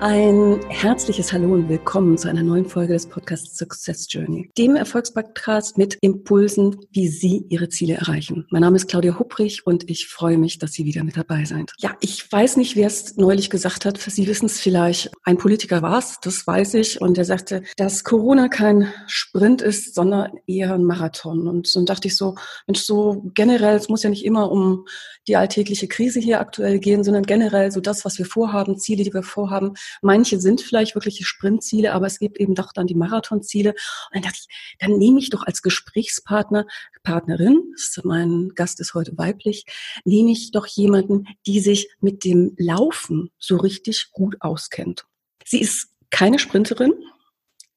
Ein herzliches Hallo und willkommen zu einer neuen Folge des Podcasts Success Journey, dem Erfolgspodcast mit Impulsen, wie Sie Ihre Ziele erreichen. Mein Name ist Claudia Hupprich und ich freue mich, dass Sie wieder mit dabei sind. Ja, ich weiß nicht, wer es neulich gesagt hat. Sie wissen es vielleicht. Ein Politiker war es, das weiß ich. Und er sagte, dass Corona kein Sprint ist, sondern eher ein Marathon. Und dann dachte ich so, Mensch, so generell, es muss ja nicht immer um die alltägliche Krise hier aktuell gehen, sondern generell so das, was wir vorhaben, Ziele, die wir vorhaben, Manche sind vielleicht wirkliche Sprintziele, aber es gibt eben doch dann die Marathonziele. Und dann dachte ich, dann nehme ich doch als Gesprächspartner, Partnerin, mein Gast ist heute weiblich, nehme ich doch jemanden, die sich mit dem Laufen so richtig gut auskennt. Sie ist keine Sprinterin,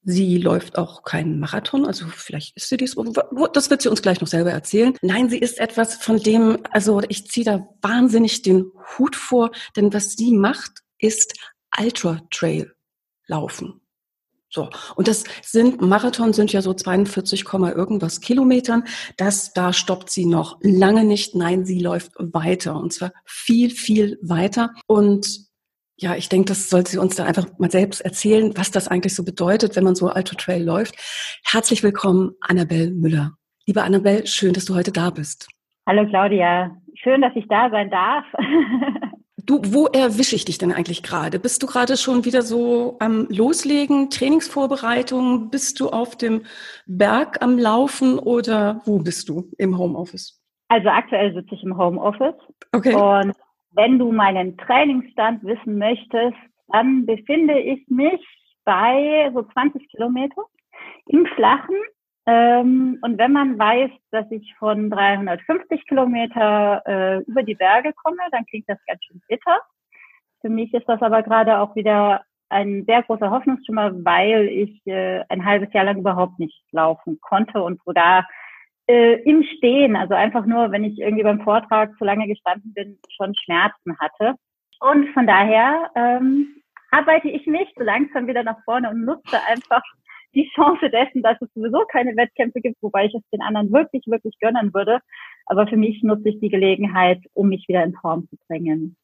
Sie läuft auch keinen Marathon, also vielleicht ist sie dies. Das wird sie uns gleich noch selber erzählen. Nein, sie ist etwas, von dem, also ich ziehe da wahnsinnig den Hut vor, denn was sie macht, ist Ultra Trail laufen. So. Und das sind, Marathon sind ja so 42, irgendwas Kilometern. Das, da stoppt sie noch lange nicht. Nein, sie läuft weiter. Und zwar viel, viel weiter. Und ja, ich denke, das sollte sie uns da einfach mal selbst erzählen, was das eigentlich so bedeutet, wenn man so Ultra Trail läuft. Herzlich willkommen, Annabelle Müller. Liebe Annabelle, schön, dass du heute da bist. Hallo Claudia. Schön, dass ich da sein darf. Du, wo erwische ich dich denn eigentlich gerade? Bist du gerade schon wieder so am Loslegen, Trainingsvorbereitung? Bist du auf dem Berg am Laufen oder wo bist du im Homeoffice? Also aktuell sitze ich im Homeoffice. Okay. Und wenn du meinen Trainingsstand wissen möchtest, dann befinde ich mich bei so 20 Kilometer im Flachen ähm, und wenn man weiß, dass ich von 350 Kilometer äh, über die Berge komme, dann klingt das ganz schön bitter. Für mich ist das aber gerade auch wieder ein sehr großer Hoffnungsschimmer, weil ich äh, ein halbes Jahr lang überhaupt nicht laufen konnte und sogar äh, im Stehen, also einfach nur, wenn ich irgendwie beim Vortrag zu lange gestanden bin, schon Schmerzen hatte. Und von daher ähm, arbeite ich mich so langsam wieder nach vorne und nutze einfach die Chance dessen, dass es sowieso keine Wettkämpfe gibt, wobei ich es den anderen wirklich, wirklich gönnen würde. Aber für mich nutze ich die Gelegenheit, um mich wieder in Form zu bringen.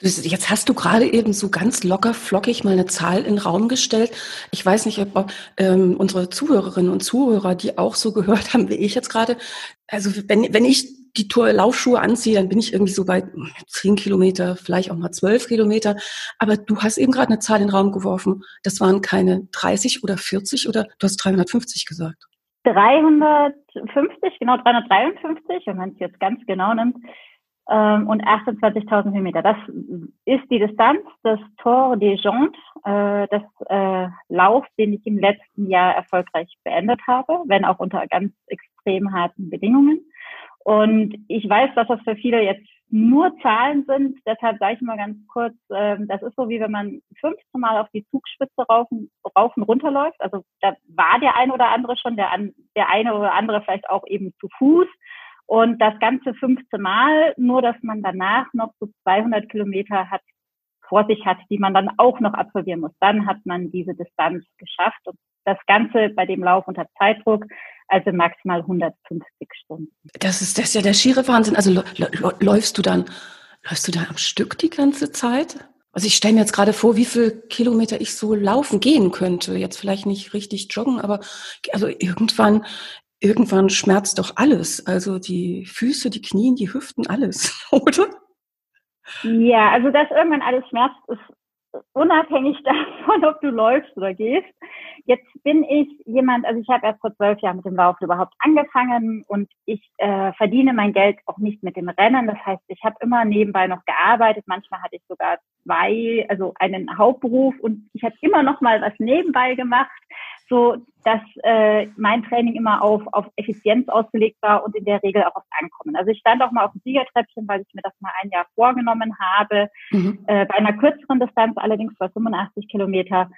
Jetzt hast du gerade eben so ganz locker flockig mal eine Zahl in den Raum gestellt. Ich weiß nicht, ob ähm, unsere Zuhörerinnen und Zuhörer, die auch so gehört haben wie ich jetzt gerade, also wenn, wenn ich die Tour Laufschuhe anziehe, dann bin ich irgendwie so bei zehn Kilometer, vielleicht auch mal zwölf Kilometer. Aber du hast eben gerade eine Zahl in den Raum geworfen. Das waren keine 30 oder 40 oder du hast 350 gesagt. 350, genau 353, wenn man es jetzt ganz genau nimmt, ähm, und 28.000 Höhenmeter. Das ist die Distanz des Tour des Jontes, äh, des äh, Lauf, den ich im letzten Jahr erfolgreich beendet habe, wenn auch unter ganz extrem harten Bedingungen. Und ich weiß, dass das für viele jetzt nur Zahlen sind. Deshalb sage ich mal ganz kurz, äh, das ist so wie wenn man 15 Mal auf die Zugspitze raufen, raufen runterläuft. Also da war der eine oder andere schon, der, der eine oder andere vielleicht auch eben zu Fuß. Und das Ganze 15 Mal, nur dass man danach noch so 200 Kilometer hat, vor sich hat, die man dann auch noch absolvieren muss. Dann hat man diese Distanz geschafft. Und das Ganze bei dem Lauf unter Zeitdruck also maximal 150 Stunden. Das ist, das ist ja der schiere Wahnsinn. Also läufst du dann, läufst du da am Stück die ganze Zeit? Also ich stelle mir jetzt gerade vor, wie viel Kilometer ich so laufen gehen könnte. Jetzt vielleicht nicht richtig joggen, aber also irgendwann, irgendwann schmerzt doch alles. Also die Füße, die Knien, die Hüften, alles, oder? Ja, also dass irgendwann alles schmerzt, ist unabhängig davon, ob du läufst oder gehst. Jetzt bin ich jemand, also ich habe erst vor zwölf Jahren mit dem Laufen überhaupt angefangen und ich äh, verdiene mein Geld auch nicht mit dem Rennen. Das heißt, ich habe immer nebenbei noch gearbeitet. Manchmal hatte ich sogar zwei, also einen Hauptberuf und ich habe immer noch mal was nebenbei gemacht so, dass äh, mein Training immer auf, auf Effizienz ausgelegt war und in der Regel auch auf Ankommen. Also ich stand auch mal auf dem Siegertreppchen, weil ich mir das mal ein Jahr vorgenommen habe, mhm. äh, bei einer kürzeren Distanz, allerdings bei 85 Kilometer.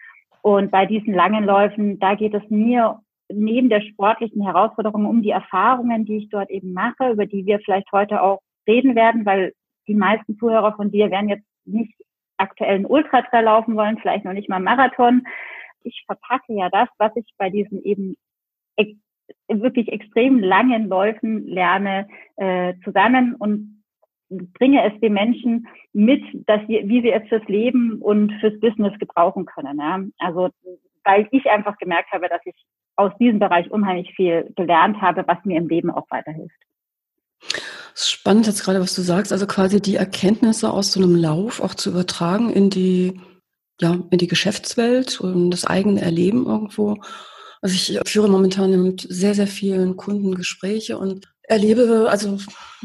Und bei diesen langen Läufen, da geht es mir neben der sportlichen Herausforderung um die Erfahrungen, die ich dort eben mache, über die wir vielleicht heute auch reden werden, weil die meisten Zuhörer von dir werden jetzt nicht aktuellen Ultratrail laufen wollen, vielleicht noch nicht mal Marathon. Ich verpacke ja das, was ich bei diesen eben wirklich extrem langen Läufen lerne, äh, zusammen und bringe es den Menschen mit, dass sie, wie sie es fürs Leben und fürs Business gebrauchen können. Ja? Also weil ich einfach gemerkt habe, dass ich aus diesem Bereich unheimlich viel gelernt habe, was mir im Leben auch weiterhilft. Spannend jetzt gerade, was du sagst, also quasi die Erkenntnisse aus so einem Lauf auch zu übertragen in die, ja, in die Geschäftswelt und das eigene Erleben irgendwo. Also ich führe momentan mit sehr, sehr vielen Kunden Gespräche und erlebe, also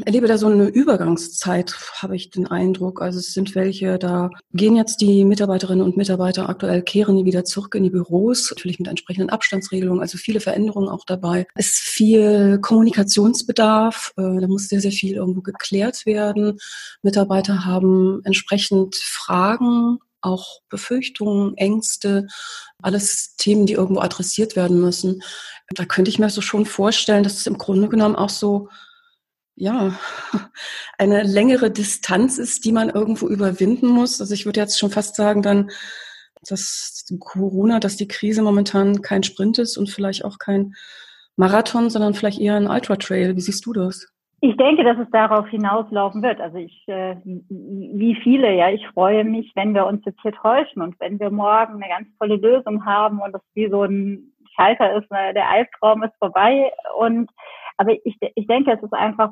erlebe da so eine Übergangszeit, habe ich den Eindruck. Also es sind welche, da gehen jetzt die Mitarbeiterinnen und Mitarbeiter aktuell, kehren die wieder zurück in die Büros, natürlich mit entsprechenden Abstandsregelungen, also viele Veränderungen auch dabei. Es ist viel Kommunikationsbedarf, äh, da muss sehr, sehr viel irgendwo geklärt werden. Mitarbeiter haben entsprechend Fragen auch Befürchtungen, Ängste, alles Themen, die irgendwo adressiert werden müssen. Da könnte ich mir so schon vorstellen, dass es im Grunde genommen auch so, ja, eine längere Distanz ist, die man irgendwo überwinden muss. Also ich würde jetzt schon fast sagen, dann, dass Corona, dass die Krise momentan kein Sprint ist und vielleicht auch kein Marathon, sondern vielleicht eher ein Ultra Trail. Wie siehst du das? Ich denke, dass es darauf hinauslaufen wird. Also ich, äh, wie viele, ja, ich freue mich, wenn wir uns jetzt hier täuschen und wenn wir morgen eine ganz tolle Lösung haben und das wie so ein Schalter ist, ne, der Albtraum ist vorbei. Und aber ich, ich denke, es ist einfach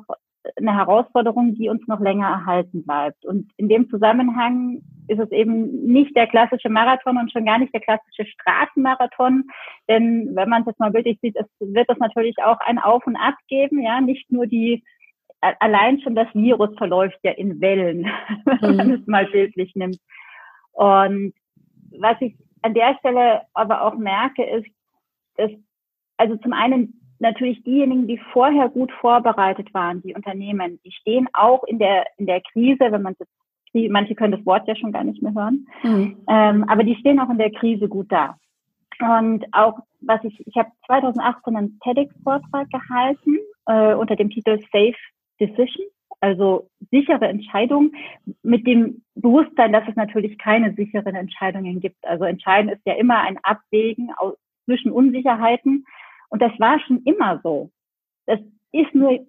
eine Herausforderung, die uns noch länger erhalten bleibt. Und in dem Zusammenhang ist es eben nicht der klassische Marathon und schon gar nicht der klassische Straßenmarathon. Denn wenn man es jetzt mal wirklich sieht, es wird es natürlich auch ein Auf und Ab geben, ja, nicht nur die allein schon das Virus verläuft ja in Wellen, wenn man mhm. es mal bildlich nimmt. Und was ich an der Stelle aber auch merke, ist, dass also zum einen natürlich diejenigen, die vorher gut vorbereitet waren, die Unternehmen, die stehen auch in der in der Krise, wenn man jetzt manche können das Wort ja schon gar nicht mehr hören, mhm. ähm, aber die stehen auch in der Krise gut da. Und auch was ich, ich habe 2018 einen TEDx-Vortrag gehalten äh, unter dem Titel Safe Decision, also sichere Entscheidungen mit dem Bewusstsein, dass es natürlich keine sicheren Entscheidungen gibt. Also entscheidend ist ja immer ein Abwägen zwischen Unsicherheiten. Und das war schon immer so. Das ist nur,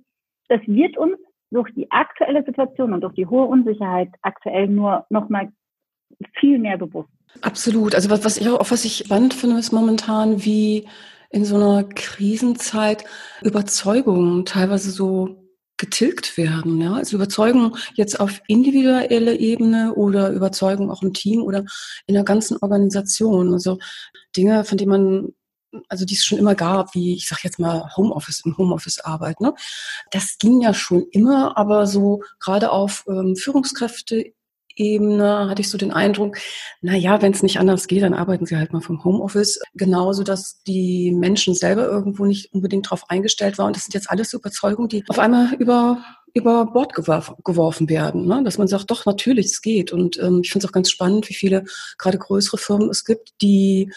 das wird uns durch die aktuelle Situation und durch die hohe Unsicherheit aktuell nur noch mal viel mehr bewusst. Absolut. Also was, was ich auch, was ich spannend finde, ist momentan, wie in so einer Krisenzeit Überzeugungen teilweise so getilgt werden. Ja? Also Überzeugung jetzt auf individueller Ebene oder Überzeugung auch im Team oder in der ganzen Organisation. Also Dinge, von denen man also die es schon immer gab, wie ich sag jetzt mal Homeoffice, im Homeoffice Arbeit. Ne? Das ging ja schon immer, aber so gerade auf ähm, Führungskräfte Ebene hatte ich so den Eindruck, na ja, wenn es nicht anders geht, dann arbeiten sie halt mal vom Homeoffice. Genauso, dass die Menschen selber irgendwo nicht unbedingt darauf eingestellt waren. Das sind jetzt alles Überzeugungen, die auf einmal über über Bord geworfen, geworfen werden, ne? dass man sagt, doch natürlich, es geht. Und ähm, ich finde es auch ganz spannend, wie viele gerade größere Firmen es gibt, die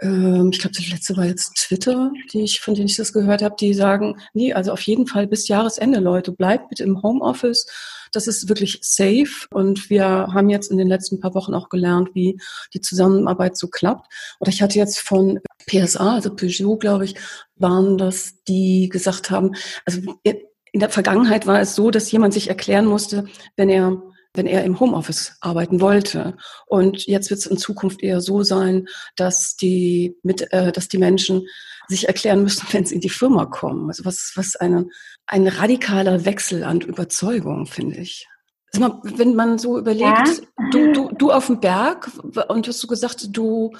ähm, ich glaube, die letzte war jetzt Twitter, die ich, von denen ich das gehört habe, die sagen, nee, also auf jeden Fall bis Jahresende, Leute, bleibt bitte im Homeoffice. Das ist wirklich safe. Und wir haben jetzt in den letzten paar Wochen auch gelernt, wie die Zusammenarbeit so klappt. Oder ich hatte jetzt von PSA, also Peugeot, glaube ich, waren das, die gesagt haben, also in der Vergangenheit war es so, dass jemand sich erklären musste, wenn er wenn er im Homeoffice arbeiten wollte. Und jetzt wird es in Zukunft eher so sein, dass die, mit, äh, dass die Menschen sich erklären müssen, wenn sie in die Firma kommen. Also was, was eine, ein radikaler Wechsel an Überzeugung, finde ich. Also wenn man so überlegt, ja. du, du, du auf dem Berg und hast du gesagt, du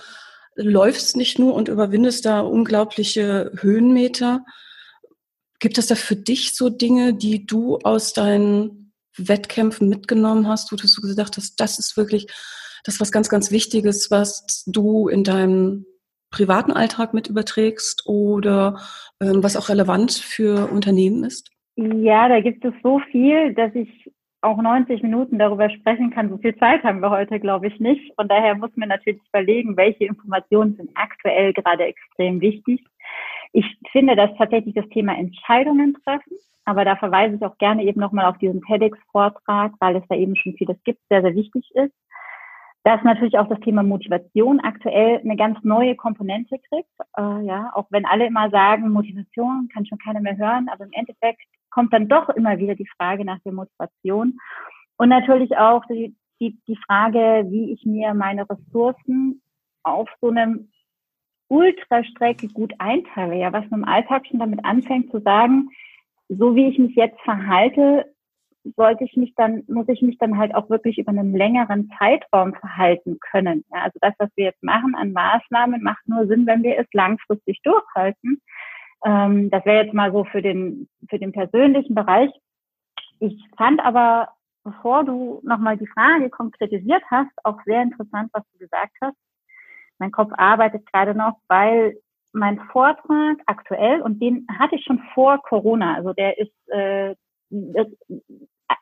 läufst nicht nur und überwindest da unglaubliche Höhenmeter. Gibt es da für dich so Dinge, die du aus deinen Wettkämpfen mitgenommen hast, wo du gesagt hast, das ist wirklich das was ganz, ganz Wichtiges, was du in deinem privaten Alltag mit überträgst oder ähm, was auch relevant für Unternehmen ist? Ja, da gibt es so viel, dass ich auch 90 Minuten darüber sprechen kann. So viel Zeit haben wir heute, glaube ich, nicht. Von daher muss man natürlich überlegen, welche Informationen sind aktuell gerade extrem wichtig. Ich finde, dass tatsächlich das Thema Entscheidungen treffen, aber da verweise ich auch gerne eben nochmal auf diesen TEDx-Vortrag, weil es da eben schon vieles gibt, sehr, sehr wichtig ist. Dass natürlich auch das Thema Motivation aktuell eine ganz neue Komponente kriegt. Äh, ja, auch wenn alle immer sagen, Motivation kann schon keiner mehr hören, aber im Endeffekt kommt dann doch immer wieder die Frage nach der Motivation. Und natürlich auch die, die, die Frage, wie ich mir meine Ressourcen auf so einem Ultrastrecke gut einteile. Ja, was man im Alltag schon damit anfängt zu sagen, so wie ich mich jetzt verhalte, sollte ich mich dann, muss ich mich dann halt auch wirklich über einen längeren Zeitraum verhalten können. Ja, also das, was wir jetzt machen an Maßnahmen, macht nur Sinn, wenn wir es langfristig durchhalten. Ähm, das wäre jetzt mal so für den, für den persönlichen Bereich. Ich fand aber, bevor du nochmal die Frage konkretisiert hast, auch sehr interessant, was du gesagt hast. Mein Kopf arbeitet gerade noch, weil mein Vortrag aktuell, und den hatte ich schon vor Corona, also der ist, äh,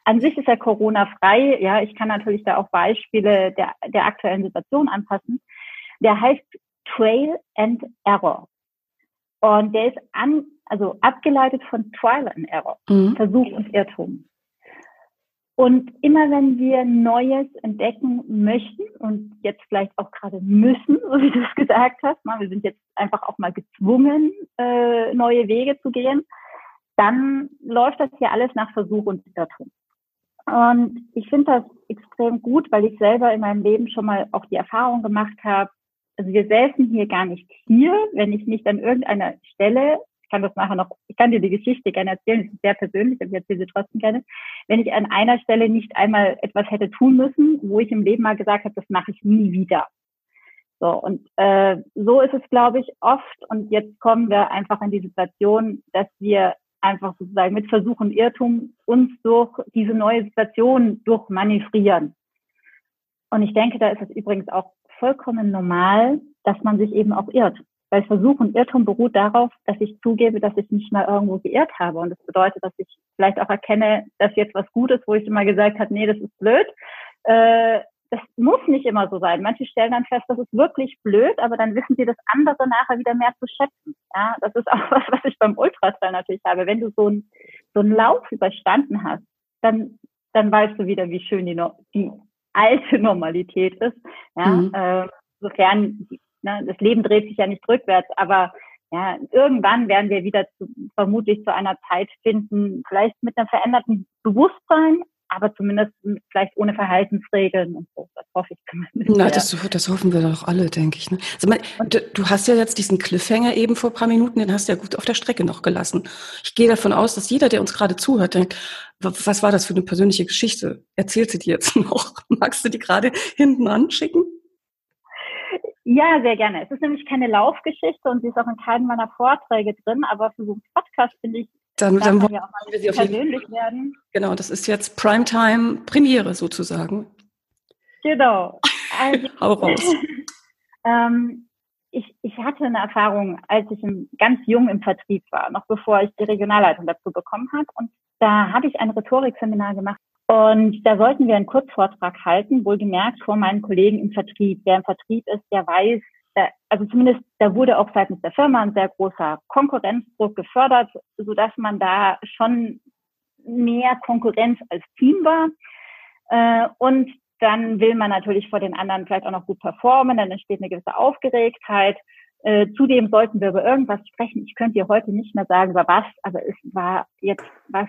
an sich ist er Corona-frei. Ja, ich kann natürlich da auch Beispiele der, der aktuellen Situation anpassen. Der heißt Trail and Error. Und der ist an, also abgeleitet von Trial and Error, mhm. Versuch und Irrtum. Und immer wenn wir Neues entdecken möchten und jetzt vielleicht auch gerade müssen, so wie du es gesagt hast, mal, wir sind jetzt einfach auch mal gezwungen, äh, neue Wege zu gehen, dann läuft das hier alles nach Versuch und Irrtum. Und ich finde das extrem gut, weil ich selber in meinem Leben schon mal auch die Erfahrung gemacht habe, also wir säßen hier gar nicht hier, wenn ich nicht an irgendeiner Stelle ich kann das nachher noch, ich kann dir die Geschichte gerne erzählen, das ist sehr persönlich, aber ich erzähle sie trotzdem gerne. Wenn ich an einer Stelle nicht einmal etwas hätte tun müssen, wo ich im Leben mal gesagt habe, das mache ich nie wieder. So, und äh, so ist es, glaube ich, oft. Und jetzt kommen wir einfach in die Situation, dass wir einfach sozusagen mit Versuch und Irrtum uns durch diese neue Situation durchmanövrieren. Und ich denke, da ist es übrigens auch vollkommen normal, dass man sich eben auch irrt. Weil Versuch und Irrtum beruht darauf, dass ich zugebe, dass ich mich mal irgendwo geirrt habe. Und das bedeutet, dass ich vielleicht auch erkenne, dass jetzt was gut ist, wo ich immer gesagt habe, nee, das ist blöd. Äh, das muss nicht immer so sein. Manche stellen dann fest, das ist wirklich blöd, aber dann wissen sie das andere nachher wieder mehr zu schätzen. Ja, das ist auch was, was ich beim Ultratrail natürlich habe. Wenn du so einen so einen Lauf überstanden hast, dann, dann weißt du wieder, wie schön die, die alte Normalität ist. Ja, mhm. äh, sofern Ne? Das Leben dreht sich ja nicht rückwärts, aber ja, irgendwann werden wir wieder zu, vermutlich zu einer Zeit finden, vielleicht mit einem veränderten Bewusstsein, aber zumindest vielleicht ohne Verhaltensregeln und so. Das hoffe ich zumindest. Na, das, das hoffen wir doch alle, denke ich. Ne? Also, mal, du, du, hast ja jetzt diesen Cliffhanger eben vor ein paar Minuten, den hast du ja gut auf der Strecke noch gelassen. Ich gehe davon aus, dass jeder, der uns gerade zuhört, denkt, was war das für eine persönliche Geschichte? Erzählt sie dir jetzt noch? Magst du die gerade hinten anschicken? Ja, sehr gerne. Es ist nämlich keine Laufgeschichte und sie ist auch in keinem meiner Vorträge drin, aber für so einen Podcast finde ich, dann, dann wollen wir auch mal wir persönlich werden. Genau, das ist jetzt Primetime Premiere sozusagen. Genau. Also, Hau raus. ähm, ich, ich hatte eine Erfahrung, als ich im, ganz jung im Vertrieb war, noch bevor ich die Regionalleitung dazu bekommen habe. Und da habe ich ein Rhetorikseminar gemacht und da sollten wir einen Kurzvortrag halten, wohlgemerkt vor meinen Kollegen im Vertrieb. Wer im Vertrieb ist, der weiß, also zumindest da wurde auch seitens der Firma ein sehr großer Konkurrenzdruck gefördert, so dass man da schon mehr Konkurrenz als Team war. Äh, und dann will man natürlich vor den anderen vielleicht auch noch gut performen, dann entsteht eine gewisse Aufgeregtheit. Äh, zudem sollten wir über irgendwas sprechen. Ich könnte dir heute nicht mehr sagen, über was, aber es war jetzt was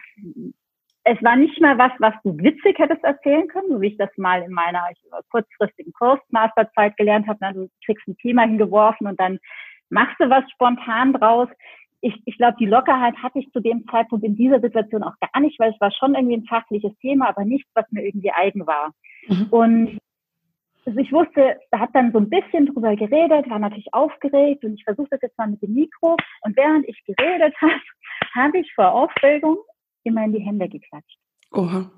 es war nicht mal was, was du witzig hättest erzählen können, so wie ich das mal in meiner kurzfristigen Kursmasterzeit gelernt habe. Du kriegst ein Thema hingeworfen und dann machst du was spontan draus. Ich, ich glaube, die Lockerheit hatte ich zu dem Zeitpunkt in dieser Situation auch gar nicht, weil es war schon irgendwie ein fachliches Thema, aber nichts, was mir irgendwie eigen war. Mhm. Und also ich wusste, da hat dann so ein bisschen drüber geredet, war natürlich aufgeregt und ich versuchte das jetzt mal mit dem Mikro. Und während ich geredet habe, habe ich vor Aufregung immer in die Hände geklatscht. Oha.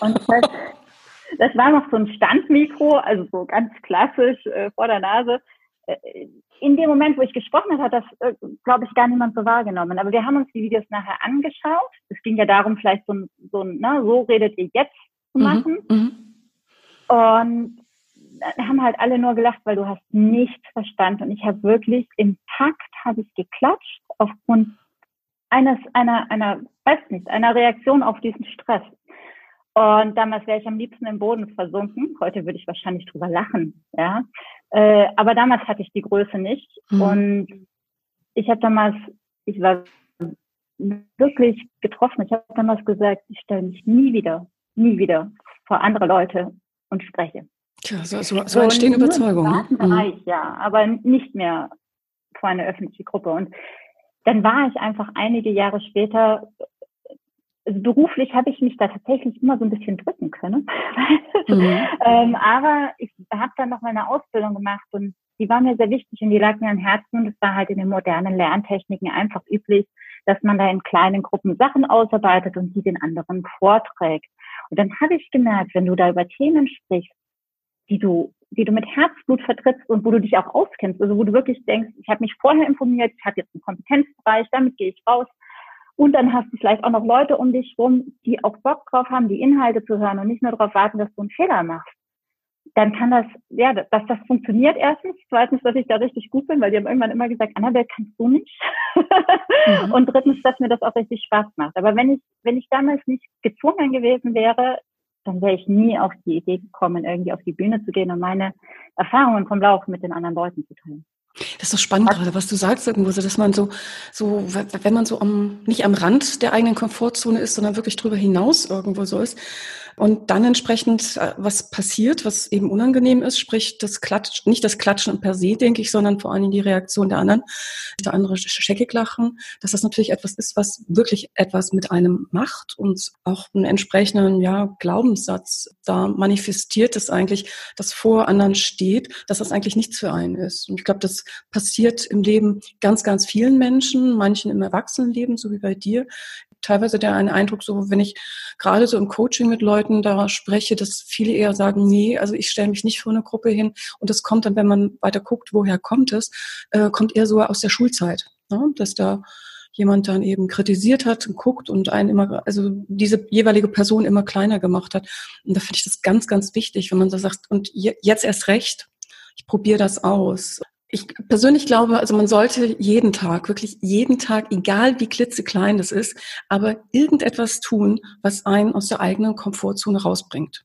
Und das, das war noch so ein Standmikro, also so ganz klassisch äh, vor der Nase. Äh, in dem Moment, wo ich gesprochen habe, hat das, äh, glaube ich, gar niemand so wahrgenommen. Aber wir haben uns die Videos nachher angeschaut. Es ging ja darum, vielleicht so, so, na, so redet ihr jetzt zu mhm, machen. Mhm, Und haben halt alle nur gelacht, weil du hast nichts verstanden. Und ich habe wirklich im Takt habe ich geklatscht aufgrund eines, einer, einer, weiß nicht, einer Reaktion auf diesen Stress. Und damals wäre ich am liebsten im Boden versunken. Heute würde ich wahrscheinlich drüber lachen, ja. Äh, aber damals hatte ich die Größe nicht. Mhm. Und ich habe damals, ich war wirklich getroffen. Ich habe damals gesagt, ich stelle mich nie wieder, nie wieder vor andere Leute und spreche. Tja, so, so, so entstehen Überzeugungen. Im Bereich, mhm. ja, aber nicht mehr vor einer öffentlichen Gruppe. Und dann war ich einfach einige Jahre später also beruflich habe ich mich da tatsächlich immer so ein bisschen drücken können. Mhm. ähm, aber ich habe dann noch meine Ausbildung gemacht und die war mir sehr wichtig und die lag mir am Herzen und es war halt in den modernen Lerntechniken einfach üblich, dass man da in kleinen Gruppen Sachen ausarbeitet und die den anderen vorträgt. Und dann habe ich gemerkt, wenn du da über Themen sprichst, die du, die du mit Herzblut vertrittst und wo du dich auch auskennst, also wo du wirklich denkst, ich habe mich vorher informiert, ich habe jetzt einen Kompetenzbereich, damit gehe ich raus, und dann hast du vielleicht auch noch Leute um dich rum, die auch Bock drauf haben, die Inhalte zu hören und nicht nur darauf warten, dass du einen Fehler machst. Dann kann das, ja, dass das funktioniert erstens. Zweitens, dass ich da richtig gut bin, weil die haben irgendwann immer gesagt, Annabelle, kannst du nicht? Mhm. Und drittens, dass mir das auch richtig Spaß macht. Aber wenn ich, wenn ich damals nicht gezwungen gewesen wäre, dann wäre ich nie auf die Idee gekommen, irgendwie auf die Bühne zu gehen und meine Erfahrungen vom Laufen mit den anderen Leuten zu teilen. Das ist so spannend gerade, was du sagst irgendwo, so, dass man so, so, wenn man so am, nicht am Rand der eigenen Komfortzone ist, sondern wirklich drüber hinaus irgendwo so ist, und dann entsprechend, äh, was passiert, was eben unangenehm ist, sprich das Klatschen, nicht das Klatschen per se, denke ich, sondern vor allem die Reaktion der anderen, der andere scheckig lachen, dass das natürlich etwas ist, was wirklich etwas mit einem macht und auch einen entsprechenden, ja, Glaubenssatz da manifestiert, dass eigentlich das vor anderen steht, dass das eigentlich nichts für einen ist. Und ich glaube, das passiert im Leben ganz, ganz vielen Menschen, manchen im Erwachsenenleben, so wie bei dir, teilweise der einen Eindruck, so wenn ich gerade so im Coaching mit Leuten da spreche, dass viele eher sagen, nee, also ich stelle mich nicht vor eine Gruppe hin. Und das kommt dann, wenn man weiter guckt, woher kommt es, äh, kommt eher so aus der Schulzeit, ne? dass da jemand dann eben kritisiert hat und guckt und einen immer, also diese jeweilige Person immer kleiner gemacht hat. Und da finde ich das ganz, ganz wichtig, wenn man so sagt, und jetzt erst recht, ich probiere das aus. Ich persönlich glaube, also man sollte jeden Tag, wirklich jeden Tag, egal wie klitzeklein das ist, aber irgendetwas tun, was einen aus der eigenen Komfortzone rausbringt.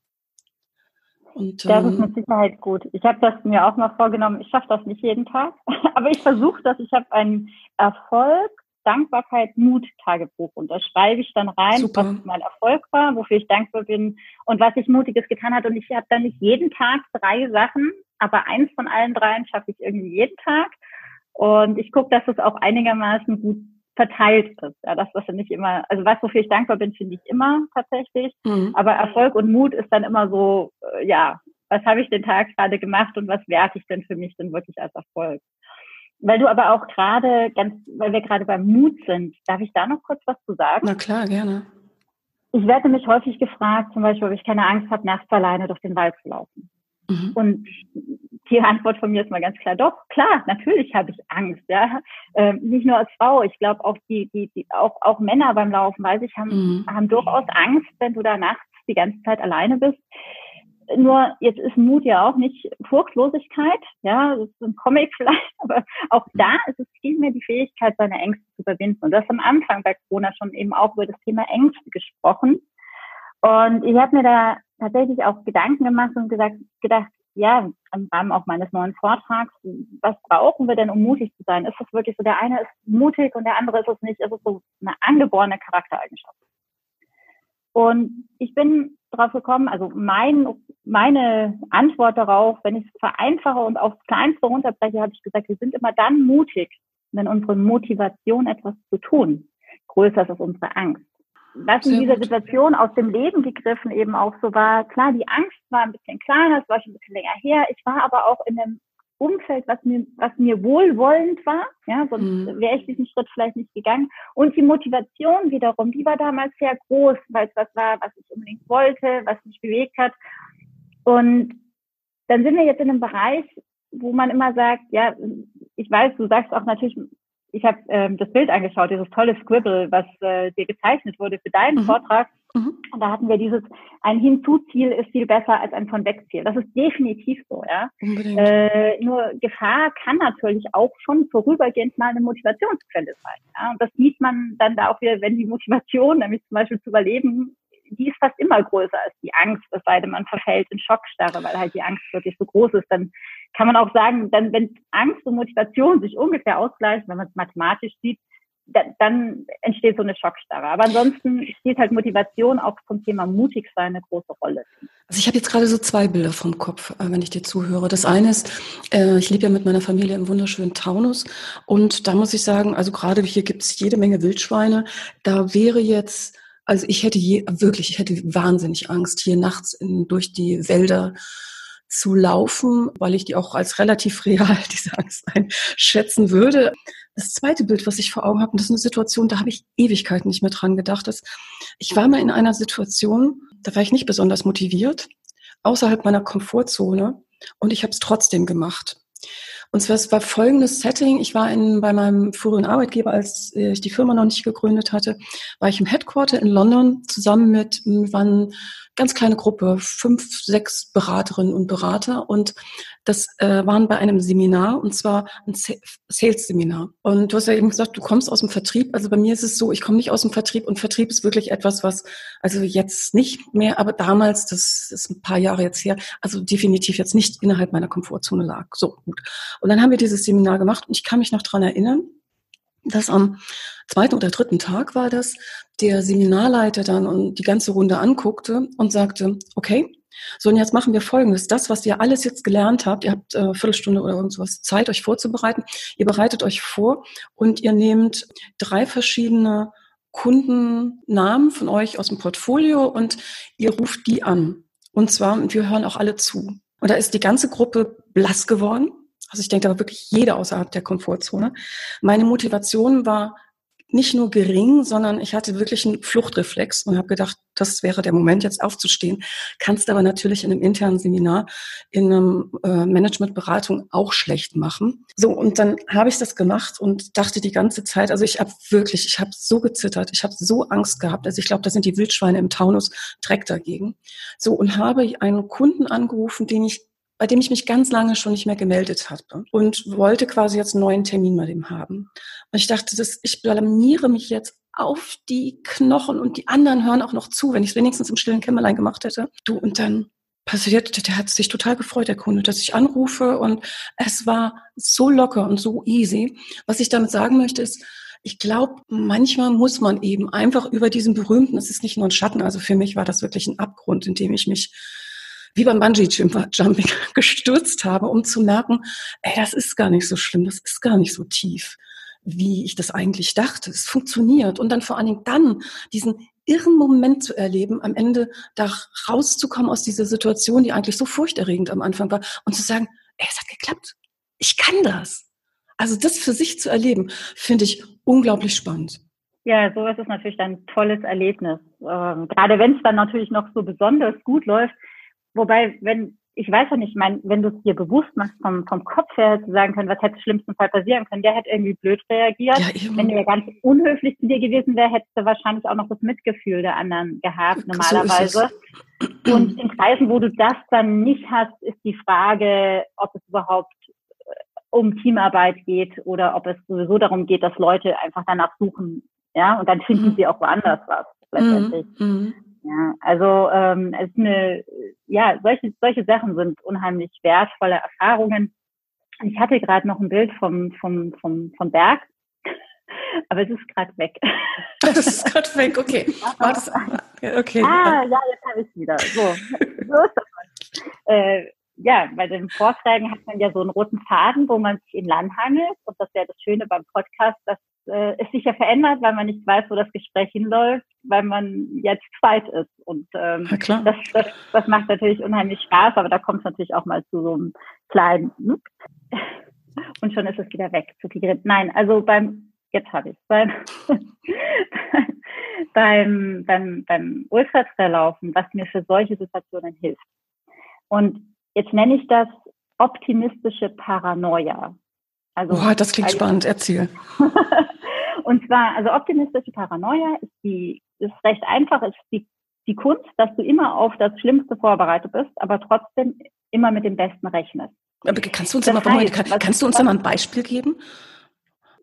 Und, das ist ähm, mit Sicherheit gut. Ich habe das mir auch mal vorgenommen. Ich schaffe das nicht jeden Tag, aber ich versuche das. Ich habe einen Erfolg, Dankbarkeit, Mut Tagebuch und da schreibe ich dann rein, Super. was mein Erfolg war, wofür ich dankbar bin und was ich Mutiges getan hat. Und ich habe dann nicht jeden Tag drei Sachen, aber eins von allen dreien schaffe ich irgendwie jeden Tag. Und ich gucke, dass es auch einigermaßen gut verteilt ist. Ja, das, was nicht immer, also was, wofür ich dankbar bin, finde ich immer tatsächlich. Mhm. Aber Erfolg und Mut ist dann immer so, äh, ja, was habe ich den Tag gerade gemacht und was werte ich denn für mich denn wirklich als Erfolg? Weil du aber auch gerade ganz, weil wir gerade beim Mut sind, darf ich da noch kurz was zu sagen? Na klar, gerne. Ich werde mich häufig gefragt, zum Beispiel, ob ich keine Angst habe, nachts alleine durch den Wald zu laufen. Mhm. Und die Antwort von mir ist mal ganz klar, doch, klar, natürlich habe ich Angst, ja. Ähm, nicht nur als Frau, ich glaube auch die, die, die, auch, auch Männer beim Laufen, weiß ich, haben, mhm. haben durchaus Angst, wenn du da nachts die ganze Zeit alleine bist. Nur jetzt ist Mut ja auch nicht Furchtlosigkeit, ja, das ist ein Comic vielleicht, aber auch da ist es vielmehr die Fähigkeit, seine Ängste zu überwinden. Und das am Anfang bei Corona schon eben auch über das Thema Ängste gesprochen. Und ich habe mir da tatsächlich auch Gedanken gemacht und gesagt, gedacht, ja, im Rahmen auch meines neuen Vortrags, was brauchen wir denn, um mutig zu sein? Ist das wirklich so, der eine ist mutig und der andere ist es nicht? Ist es so eine angeborene Charaktereigenschaft? Und ich bin drauf gekommen, also mein, meine Antwort darauf, wenn ich es vereinfache und aufs Kleinste runterbreche, habe ich gesagt, wir sind immer dann mutig, wenn unsere Motivation, etwas zu tun, größer ist als unsere Angst was in dieser Situation aus dem Leben gegriffen eben auch so war, klar, die Angst war ein bisschen kleiner, es war schon ein bisschen länger her. Ich war aber auch in einem Umfeld, was mir, was mir wohlwollend war, ja, sonst mhm. wäre ich diesen Schritt vielleicht nicht gegangen. Und die Motivation wiederum, die war damals sehr groß, weil es was war, was ich unbedingt wollte, was mich bewegt hat. Und dann sind wir jetzt in einem Bereich, wo man immer sagt, ja, ich weiß, du sagst auch natürlich, ich habe ähm, das Bild angeschaut, dieses tolle Scribble, was äh, dir gezeichnet wurde für deinen mhm. Vortrag. Mhm. Und da hatten wir dieses, ein Hinzuziel ist viel besser als ein von Wegziel. Das ist definitiv so, ja. Äh, nur Gefahr kann natürlich auch schon vorübergehend mal eine Motivationsquelle sein. Ja? Und das sieht man dann da auch wieder, wenn die Motivation, nämlich zum Beispiel zu überleben, die ist fast immer größer als die Angst, es sei denn, man verfällt in Schockstarre, weil halt die Angst wirklich so groß ist. Dann kann man auch sagen, dann, wenn Angst und Motivation sich ungefähr ausgleichen, wenn man es mathematisch sieht, dann entsteht so eine Schockstarre. Aber ansonsten spielt halt Motivation auch zum Thema mutig sein eine große Rolle. Also ich habe jetzt gerade so zwei Bilder vom Kopf, äh, wenn ich dir zuhöre. Das eine ist, äh, ich lebe ja mit meiner Familie im wunderschönen Taunus und da muss ich sagen, also gerade hier gibt es jede Menge Wildschweine. Da wäre jetzt also ich hätte je, wirklich, ich hätte wahnsinnig Angst, hier nachts in, durch die Wälder zu laufen, weil ich die auch als relativ real, diese Angst einschätzen würde. Das zweite Bild, was ich vor Augen habe, und das ist eine Situation, da habe ich Ewigkeiten nicht mehr dran gedacht, ist, ich war mal in einer Situation, da war ich nicht besonders motiviert, außerhalb meiner Komfortzone und ich habe es trotzdem gemacht. Und zwar, es war folgendes Setting. Ich war in, bei meinem früheren Arbeitgeber, als ich die Firma noch nicht gegründet hatte, war ich im Headquarter in London zusammen mit, waren ganz kleine Gruppe, fünf, sechs Beraterinnen und Berater. Und das äh, waren bei einem Seminar, und zwar ein Sales-Seminar. Und du hast ja eben gesagt, du kommst aus dem Vertrieb. Also bei mir ist es so, ich komme nicht aus dem Vertrieb und Vertrieb ist wirklich etwas, was, also jetzt nicht mehr, aber damals, das ist ein paar Jahre jetzt her, also definitiv jetzt nicht innerhalb meiner Komfortzone lag. So, gut. Und dann haben wir dieses Seminar gemacht und ich kann mich noch dran erinnern, dass am zweiten oder dritten Tag war das, der Seminarleiter dann und die ganze Runde anguckte und sagte, okay, so und jetzt machen wir Folgendes. Das, was ihr alles jetzt gelernt habt, ihr habt äh, Viertelstunde oder irgendwas Zeit, euch vorzubereiten. Ihr bereitet euch vor und ihr nehmt drei verschiedene Kundennamen von euch aus dem Portfolio und ihr ruft die an. Und zwar, wir hören auch alle zu. Und da ist die ganze Gruppe blass geworden. Also ich denke, da war wirklich jeder außerhalb der Komfortzone. Meine Motivation war nicht nur gering, sondern ich hatte wirklich einen Fluchtreflex und habe gedacht, das wäre der Moment, jetzt aufzustehen. Kannst aber natürlich in einem internen Seminar, in einem äh, Managementberatung auch schlecht machen. So, und dann habe ich das gemacht und dachte die ganze Zeit, also ich habe wirklich, ich habe so gezittert, ich habe so Angst gehabt. Also ich glaube, da sind die Wildschweine im Taunus direkt dagegen. So, und habe einen Kunden angerufen, den ich bei dem ich mich ganz lange schon nicht mehr gemeldet hatte und wollte quasi jetzt einen neuen Termin mit ihm haben. Und ich dachte, das, ich blamiere mich jetzt auf die Knochen und die anderen hören auch noch zu, wenn ich es wenigstens im stillen Kämmerlein gemacht hätte. Du, und dann passiert, der hat sich total gefreut, der Kunde, dass ich anrufe und es war so locker und so easy. Was ich damit sagen möchte ist, ich glaube, manchmal muss man eben einfach über diesen berühmten, es ist nicht nur ein Schatten, also für mich war das wirklich ein Abgrund, in dem ich mich wie beim Bungee-Jumping gestürzt habe, um zu merken, ey, das ist gar nicht so schlimm, das ist gar nicht so tief, wie ich das eigentlich dachte. Es funktioniert. Und dann vor allen Dingen dann diesen irren Moment zu erleben, am Ende da rauszukommen aus dieser Situation, die eigentlich so furchterregend am Anfang war, und zu sagen, ey, es hat geklappt. Ich kann das. Also das für sich zu erleben, finde ich unglaublich spannend. Ja, sowas ist natürlich ein tolles Erlebnis. Ähm, gerade wenn es dann natürlich noch so besonders gut läuft, Wobei, wenn, ich weiß ja nicht, mein, wenn du es dir bewusst machst, vom, vom Kopf her zu sagen können, was hätte schlimmsten Fall passieren können, der hätte irgendwie blöd reagiert. Ja, wenn der ganz unhöflich zu dir gewesen wäre, hättest du wahrscheinlich auch noch das Mitgefühl der anderen gehabt, normalerweise. So Und in Kreisen, wo du das dann nicht hast, ist die Frage, ob es überhaupt äh, um Teamarbeit geht oder ob es sowieso darum geht, dass Leute einfach danach suchen, ja, und dann finden mhm. sie auch woanders was, letztendlich. Mhm. Ja, also ähm, es ist eine, ja, solche, solche Sachen sind unheimlich wertvolle Erfahrungen. Ich hatte gerade noch ein Bild vom, vom, vom, vom Berg, aber es ist gerade weg. Das ist gerade weg, okay. Okay. Ah, ja, jetzt habe ich es wieder. So, so ist das. Äh, ja, bei den Vorträgen hat man ja so einen roten Faden, wo man sich in Land hangelt. Und das ja das Schöne beim Podcast, dass äh, es sich ja verändert, weil man nicht weiß, wo das Gespräch hinläuft, weil man jetzt zweit ist. Und ähm, ja, das, das, das macht natürlich unheimlich Spaß, aber da kommt es natürlich auch mal zu so einem kleinen und schon ist es wieder weg. Zu Nein, also beim jetzt habe ich beim beim beim beim Ultratraillaufen, was mir für solche Situationen hilft. Und jetzt nenne ich das optimistische Paranoia. Also, Boah, das klingt also, spannend, erzähl. und zwar, also optimistische Paranoia ist die, ist recht einfach, ist die die Kunst, dass du immer auf das Schlimmste vorbereitet bist, aber trotzdem immer mit dem Besten rechnest. Aber kannst du uns, das mal, heißt, kann, kannst du uns da mal ein Beispiel geben?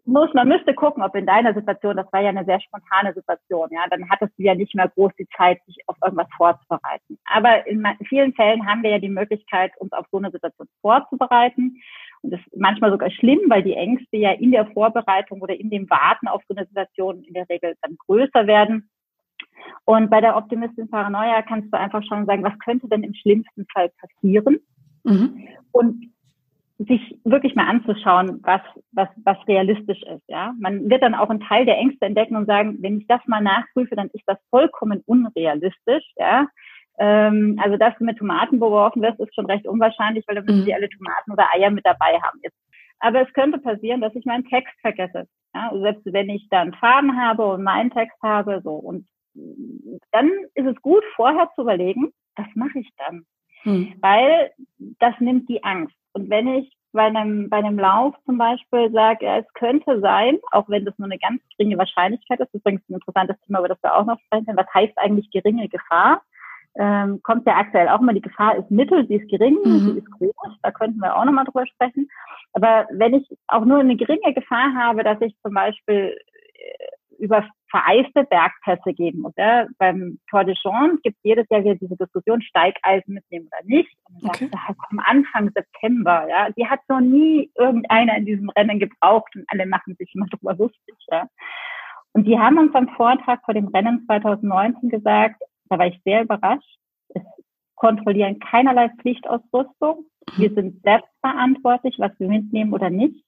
Muss, man müsste gucken, ob in deiner Situation, das war ja eine sehr spontane Situation, ja, dann hattest du ja nicht mehr groß die Zeit, sich auf irgendwas vorzubereiten. Aber in vielen Fällen haben wir ja die Möglichkeit, uns auf so eine Situation vorzubereiten. Das ist manchmal sogar schlimm, weil die Ängste ja in der Vorbereitung oder in dem Warten auf so eine Situation in der Regel dann größer werden. Und bei der Optimistin Paranoia kannst du einfach schon sagen, was könnte denn im schlimmsten Fall passieren? Mhm. Und sich wirklich mal anzuschauen, was, was, was realistisch ist. Ja, man wird dann auch einen Teil der Ängste entdecken und sagen, wenn ich das mal nachprüfe, dann ist das vollkommen unrealistisch. Ja, ähm, also dass du mit Tomaten beworfen wirst, ist schon recht unwahrscheinlich, weil dann müssen mhm. die alle Tomaten oder Eier mit dabei haben. Jetzt. Aber es könnte passieren, dass ich meinen Text vergesse. Ja, also selbst wenn ich da einen Faden habe und meinen Text habe, so und dann ist es gut, vorher zu überlegen, was mache ich dann? Hm. Weil das nimmt die Angst. Und wenn ich bei einem, bei einem Lauf zum Beispiel sage, ja, es könnte sein, auch wenn das nur eine ganz geringe Wahrscheinlichkeit ist, übrigens ein interessantes Thema, über das wir auch noch sprechen, was heißt eigentlich geringe Gefahr? Ähm, kommt ja aktuell auch immer, die Gefahr ist mittel, sie ist gering, mhm. sie ist groß, da könnten wir auch nochmal drüber sprechen. Aber wenn ich auch nur eine geringe Gefahr habe, dass ich zum Beispiel äh, über vereiste Bergpässe geben muss. Ja. Beim Tour de France gibt es jedes Jahr wieder diese Diskussion, Steigeisen mitnehmen oder nicht. Und okay. sagt, am Anfang September, ja, die hat noch nie irgendeiner in diesem Rennen gebraucht und alle machen sich immer drüber lustig. Ja. Und die haben uns am Vortag vor dem Rennen 2019 gesagt, da war ich sehr überrascht, es kontrollieren keinerlei Pflichtausrüstung. Wir sind selbstverantwortlich, was wir mitnehmen oder nicht.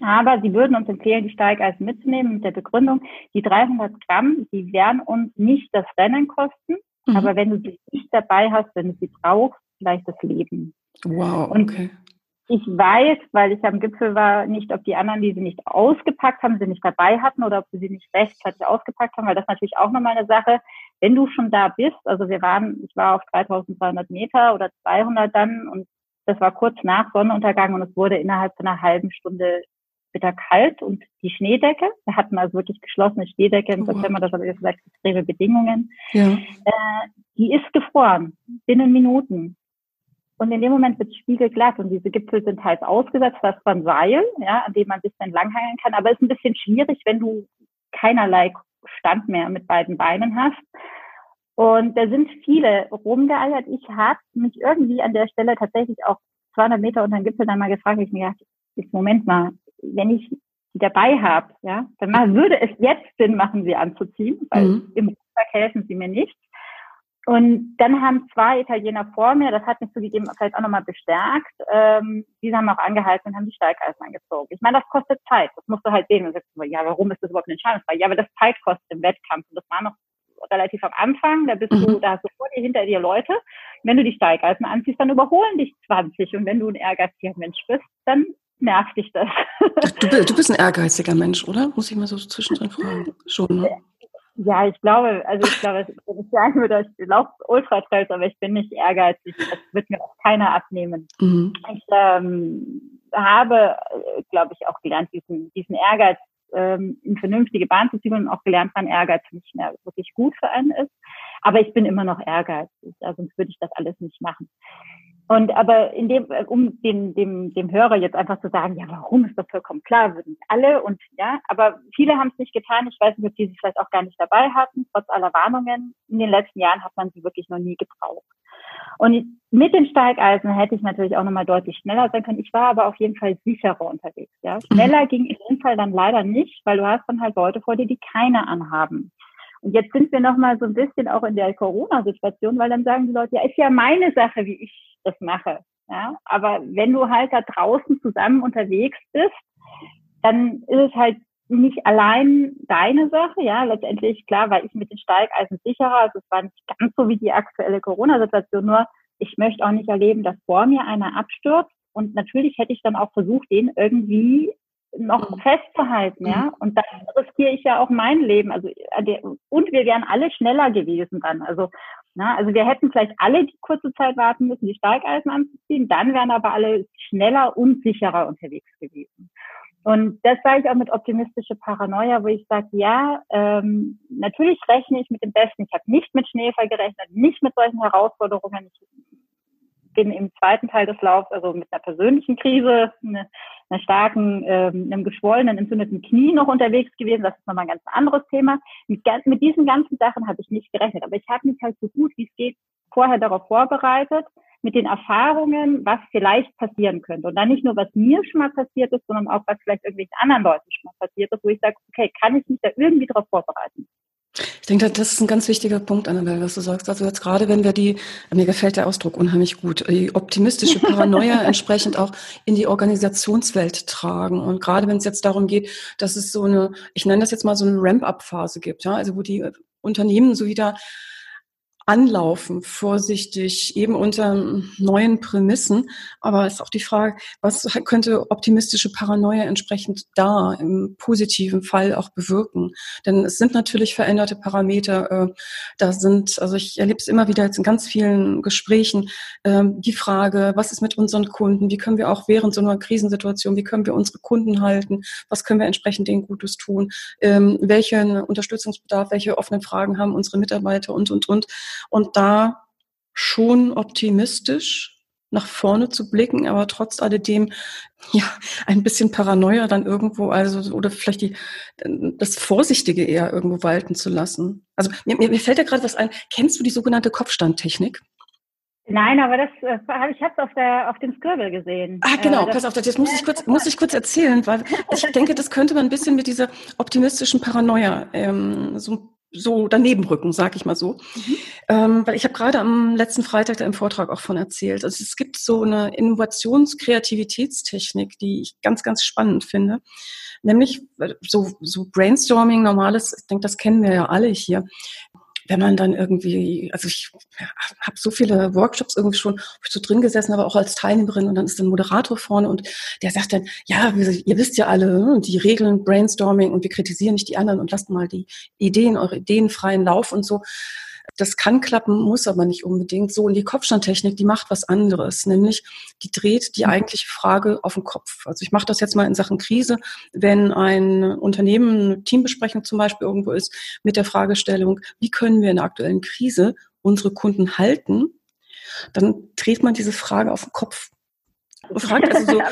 Aber sie würden uns empfehlen, die Steigeisen mitzunehmen mit der Begründung, die 300 Gramm, die werden uns nicht das Rennen kosten, mhm. aber wenn du sie nicht dabei hast, wenn du sie brauchst, vielleicht das Leben. Wow, okay. Und ich weiß, weil ich am Gipfel war, nicht, ob die anderen, die sie nicht ausgepackt haben, sie nicht dabei hatten oder ob sie sie nicht rechtzeitig ausgepackt haben, weil das natürlich auch nochmal eine Sache. Wenn du schon da bist, also wir waren, ich war auf 3200 Meter oder 200 dann und das war kurz nach Sonnenuntergang und es wurde innerhalb von einer halben Stunde bitter kalt und die Schneedecke, wir hatten also wirklich geschlossene Schneedecke im. September, das habe ich gesagt, extreme Bedingungen, ja. äh, die ist gefroren, binnen Minuten. Und in dem Moment wird es spiegelglatt und diese Gipfel sind halt ausgesetzt, das ist ein Seil, ja, an dem man ein bisschen langhangeln kann, aber es ist ein bisschen schwierig, wenn du keinerlei Stand mehr mit beiden Beinen hast. Und da sind viele rumgeeiert. Ich habe mich irgendwie an der Stelle tatsächlich auch 200 Meter unter den Gipfel dann mal gefragt, ich mir gedacht, jetzt Moment mal, wenn ich sie dabei habe, ja, dann würde es jetzt Sinn machen, sie anzuziehen, weil mhm. im Rucksack helfen sie mir nicht. Und dann haben zwei Italiener vor mir, das hat mich zugegeben vielleicht auch nochmal bestärkt, ähm, die haben auch angehalten und haben die Steigeisen angezogen. Ich meine, das kostet Zeit, das musst du halt sehen. Und sagst du, ja, warum ist das überhaupt eine Entscheidungsfrage? Ja, aber das Zeit kostet im Wettkampf. Und das war noch relativ am Anfang, da bist mhm. du, da hast du vor dir, hinter dir Leute. Wenn du die Steigeisen anziehst, dann überholen dich 20. Und wenn du ein ehrgeiziger Mensch bist, dann nervt dich das. Du, du, bist ein ehrgeiziger Mensch, oder? Muss ich mal so zwischendrin fragen. Schon, ne? Ja, ich glaube, also ich glaube, wenn ich sagen würde, ich laufe Ultratrails, aber ich bin nicht ehrgeizig. Das wird mir auch keiner abnehmen. Mhm. Ich ähm, habe, glaube ich, auch gelernt, diesen, diesen Ehrgeiz ähm, in vernünftige Bahn zu ziehen und auch gelernt, wann Ehrgeiz nicht mehr wirklich gut für einen ist. Aber ich bin immer noch ehrgeizig, also sonst würde ich das alles nicht machen. Und aber in dem, äh, um dem, dem, dem Hörer jetzt einfach zu sagen, ja, warum ist das vollkommen klar, würden alle und ja, aber viele haben es nicht getan. Ich weiß nicht, ob die sie vielleicht auch gar nicht dabei hatten, trotz aller Warnungen. In den letzten Jahren hat man sie wirklich noch nie gebraucht. Und mit den Steigeisen hätte ich natürlich auch nochmal deutlich schneller sein können. Ich war aber auf jeden Fall sicherer unterwegs. Ja. Schneller ging in dem Fall dann leider nicht, weil du hast dann halt Leute vor dir, die keine anhaben. Und jetzt sind wir nochmal so ein bisschen auch in der Corona-Situation, weil dann sagen die Leute, ja, ist ja meine Sache, wie ich das mache. Ja, aber wenn du halt da draußen zusammen unterwegs bist, dann ist es halt nicht allein deine Sache, ja, letztendlich, klar, weil ich mit den Steigeisen sicherer, also es war nicht ganz so wie die aktuelle Corona-Situation, nur ich möchte auch nicht erleben, dass vor mir einer abstürzt und natürlich hätte ich dann auch versucht, den irgendwie noch mhm. festzuhalten, ja. Mhm. Und dann riskiere ich ja auch mein Leben. Also äh, und wir wären alle schneller gewesen dann. Also, na, also wir hätten vielleicht alle die kurze Zeit warten müssen, die Steigeisen anzuziehen, dann wären aber alle schneller und sicherer unterwegs gewesen. Und das sage ich auch mit optimistischer Paranoia, wo ich sage, ja, ähm, natürlich rechne ich mit dem Besten. Ich habe nicht mit Schneefall gerechnet, nicht mit solchen Herausforderungen. Ich bin im zweiten Teil des Laufs, also mit einer persönlichen Krise, eine, einer starken, ähm, einem geschwollenen, entzündeten Knie noch unterwegs gewesen. Das ist nochmal ein ganz anderes Thema. Mit, mit diesen ganzen Sachen habe ich nicht gerechnet. Aber ich habe mich halt so gut wie es geht vorher darauf vorbereitet, mit den Erfahrungen, was vielleicht passieren könnte. Und dann nicht nur, was mir schon mal passiert ist, sondern auch, was vielleicht irgendwelchen anderen Leuten schon mal passiert ist, wo ich sage, okay, kann ich mich da irgendwie darauf vorbereiten? Ich denke, das ist ein ganz wichtiger Punkt, Annabelle, was du sagst. Also jetzt gerade, wenn wir die, mir gefällt der Ausdruck unheimlich gut, die optimistische Paranoia entsprechend auch in die Organisationswelt tragen. Und gerade wenn es jetzt darum geht, dass es so eine, ich nenne das jetzt mal so eine Ramp-up-Phase gibt, ja, also wo die Unternehmen so wieder anlaufen, vorsichtig, eben unter neuen Prämissen. Aber es ist auch die Frage, was könnte optimistische Paranoia entsprechend da im positiven Fall auch bewirken? Denn es sind natürlich veränderte Parameter. Äh, da sind, also ich erlebe es immer wieder jetzt in ganz vielen Gesprächen, ähm, die Frage, was ist mit unseren Kunden? Wie können wir auch während so einer Krisensituation, wie können wir unsere Kunden halten? Was können wir entsprechend denen Gutes tun? Ähm, welchen Unterstützungsbedarf, welche offenen Fragen haben unsere Mitarbeiter und, und, und und da schon optimistisch nach vorne zu blicken, aber trotz alledem ja ein bisschen Paranoia dann irgendwo, also oder vielleicht die das Vorsichtige eher irgendwo walten zu lassen. Also mir, mir fällt ja gerade was ein. Kennst du die sogenannte Kopfstandtechnik? Nein, aber das äh, ich habe es auf der auf dem Scribble gesehen. Ah, genau, äh, pass auf, das muss ich kurz muss ich kurz erzählen, weil ich denke, das könnte man ein bisschen mit dieser optimistischen Paranoia ähm, so so daneben rücken, sag ich mal so. Mhm. Ähm, weil ich habe gerade am letzten Freitag da im Vortrag auch von erzählt. Also es gibt so eine Innovationskreativitätstechnik, die ich ganz, ganz spannend finde. Nämlich äh, so, so Brainstorming, normales, ich denke, das kennen wir ja alle hier wenn man dann irgendwie, also ich habe so viele Workshops irgendwie schon so drin gesessen, aber auch als Teilnehmerin und dann ist ein Moderator vorne und der sagt dann, ja, ihr wisst ja alle ne, die Regeln, Brainstorming und wir kritisieren nicht die anderen und lasst mal die Ideen, eure Ideen freien Lauf und so. Das kann klappen, muss aber nicht unbedingt so. Und die Kopfstandtechnik, die macht was anderes, nämlich die dreht die mhm. eigentliche Frage auf den Kopf. Also ich mache das jetzt mal in Sachen Krise, wenn ein Unternehmen, eine Teambesprechung zum Beispiel irgendwo ist, mit der Fragestellung, wie können wir in der aktuellen Krise unsere Kunden halten, dann dreht man diese Frage auf den Kopf fragt also so,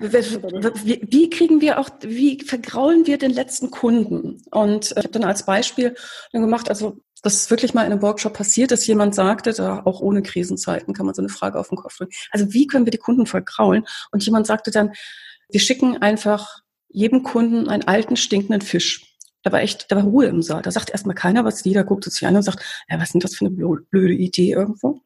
wie, wie, kriegen wir auch, wie vergraulen wir den letzten Kunden? Und äh, ich habe dann als Beispiel gemacht, also das wirklich mal in einem Workshop passiert, dass jemand sagte, da auch ohne Krisenzeiten kann man so eine Frage auf den Kopf drücken. Also wie können wir die Kunden vergraulen? Und jemand sagte dann, wir schicken einfach jedem Kunden einen alten, stinkenden Fisch. Da war echt, da war Ruhe im Saal. Da sagt erstmal keiner was. Jeder guckt sich an und sagt, ja, was ist denn das für eine blöde Idee irgendwo?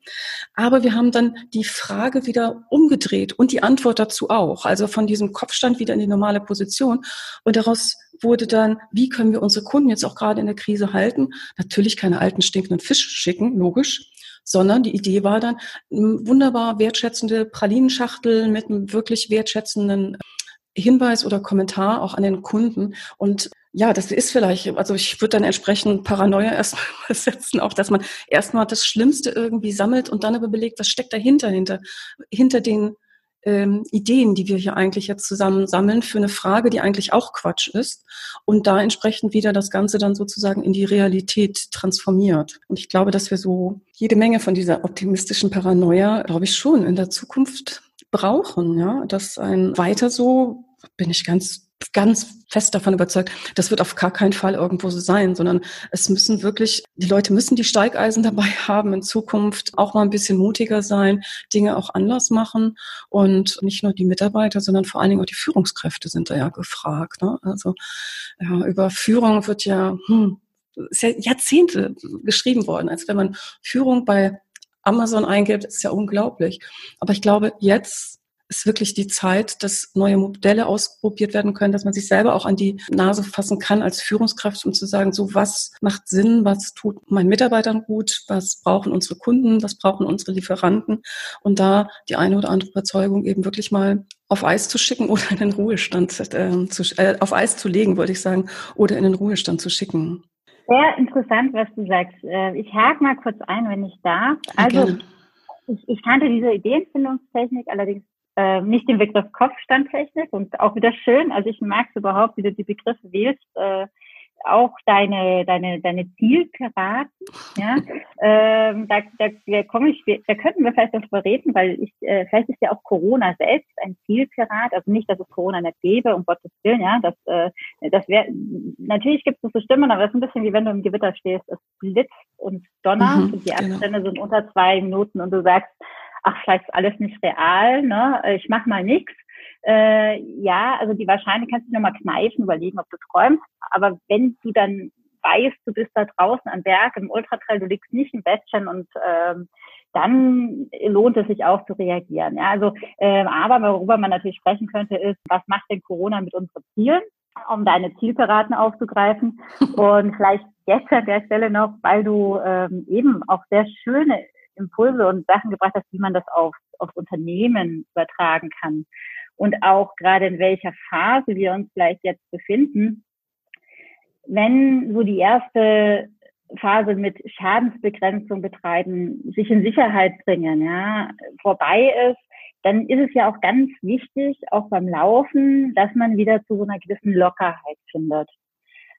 Aber wir haben dann die Frage wieder umgedreht und die Antwort dazu auch. Also von diesem Kopfstand wieder in die normale Position. Und daraus wurde dann, wie können wir unsere Kunden jetzt auch gerade in der Krise halten? Natürlich keine alten stinkenden Fisch schicken, logisch sondern die Idee war dann, wunderbar wertschätzende Pralinenschachtel mit einem wirklich wertschätzenden Hinweis oder Kommentar auch an den Kunden. Und ja, das ist vielleicht, also ich würde dann entsprechend Paranoia erstmal setzen, auch dass man erstmal das Schlimmste irgendwie sammelt und dann aber belegt, was steckt dahinter, hinter, hinter den ähm, Ideen, die wir hier eigentlich jetzt zusammen sammeln für eine Frage, die eigentlich auch Quatsch ist und da entsprechend wieder das Ganze dann sozusagen in die Realität transformiert. Und ich glaube, dass wir so jede Menge von dieser optimistischen Paranoia, glaube ich, schon in der Zukunft brauchen, ja, dass ein weiter so bin ich ganz ganz fest davon überzeugt, das wird auf gar keinen Fall irgendwo so sein, sondern es müssen wirklich, die Leute müssen die Steigeisen dabei haben in Zukunft, auch mal ein bisschen mutiger sein, Dinge auch anders machen und nicht nur die Mitarbeiter, sondern vor allen Dingen auch die Führungskräfte sind da ja gefragt. Ne? Also ja, über Führung wird ja, hm, ist ja Jahrzehnte geschrieben worden, als wenn man Führung bei Amazon eingibt, ist ja unglaublich. Aber ich glaube, jetzt ist wirklich die Zeit, dass neue Modelle ausprobiert werden können, dass man sich selber auch an die Nase fassen kann als Führungskraft, um zu sagen, so was macht Sinn, was tut meinen Mitarbeitern gut, was brauchen unsere Kunden, was brauchen unsere Lieferanten und da die eine oder andere Überzeugung eben wirklich mal auf Eis zu schicken oder in den Ruhestand äh, zu, äh, auf Eis zu legen, wollte ich sagen, oder in den Ruhestand zu schicken. Sehr interessant, was du sagst. Äh, ich hake mal kurz ein, wenn ich darf. Also, ich, ich kannte diese Ideenfindungstechnik allerdings äh, nicht den Begriff Kopfstandtechnik und auch wieder schön. Also ich mag es überhaupt, wie du die Begriffe wählst. Äh, auch deine, deine, deine Zielpiraten. Ja, ähm, da, da, da komme ich, da könnten wir vielleicht darüber reden, weil ich, äh, vielleicht ist ja auch Corona selbst ein Zielpirat. Also nicht, dass es Corona nicht gäbe, um Gottes Willen, ja. Das, äh, das wäre, natürlich gibt es so Stimmen, aber es ist ein bisschen wie wenn du im Gewitter stehst. Es blitzt und donnert mhm, und die genau. Abstände genau. sind unter zwei Minuten und du sagst, ach, vielleicht ist alles nicht real, ne? Ich mach mal nichts äh, ja, also die Wahrscheinlichkeit kannst du nochmal kneifen, überlegen, ob du träumst. Aber wenn du dann weißt, du bist da draußen am Berg im Ultratrail, du liegst nicht im Bettchen und ähm, dann lohnt es sich auch zu reagieren. Ja, also, ähm, aber worüber man natürlich sprechen könnte, ist, was macht denn Corona mit unseren Zielen? um deine Zielpiraten aufzugreifen. Und vielleicht jetzt an der Stelle noch, weil du ähm, eben auch sehr schöne Impulse und Sachen gebracht hast, wie man das auf, auf Unternehmen übertragen kann und auch gerade in welcher Phase wir uns vielleicht jetzt befinden. Wenn so die erste Phase mit Schadensbegrenzung betreiben, sich in Sicherheit bringen, ja, vorbei ist, dann ist es ja auch ganz wichtig, auch beim Laufen, dass man wieder zu so einer gewissen Lockerheit findet.